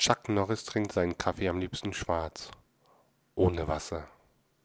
Chuck Norris trinkt seinen Kaffee am liebsten schwarz. Ohne Wasser.